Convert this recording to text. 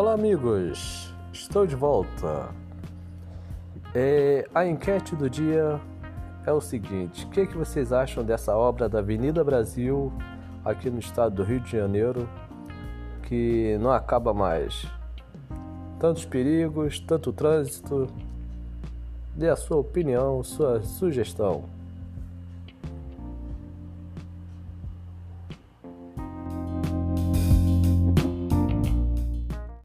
Olá, amigos! Estou de volta. É, a enquete do dia é o seguinte: o que, é que vocês acham dessa obra da Avenida Brasil aqui no estado do Rio de Janeiro que não acaba mais? Tantos perigos, tanto trânsito. Dê a sua opinião, sua sugestão.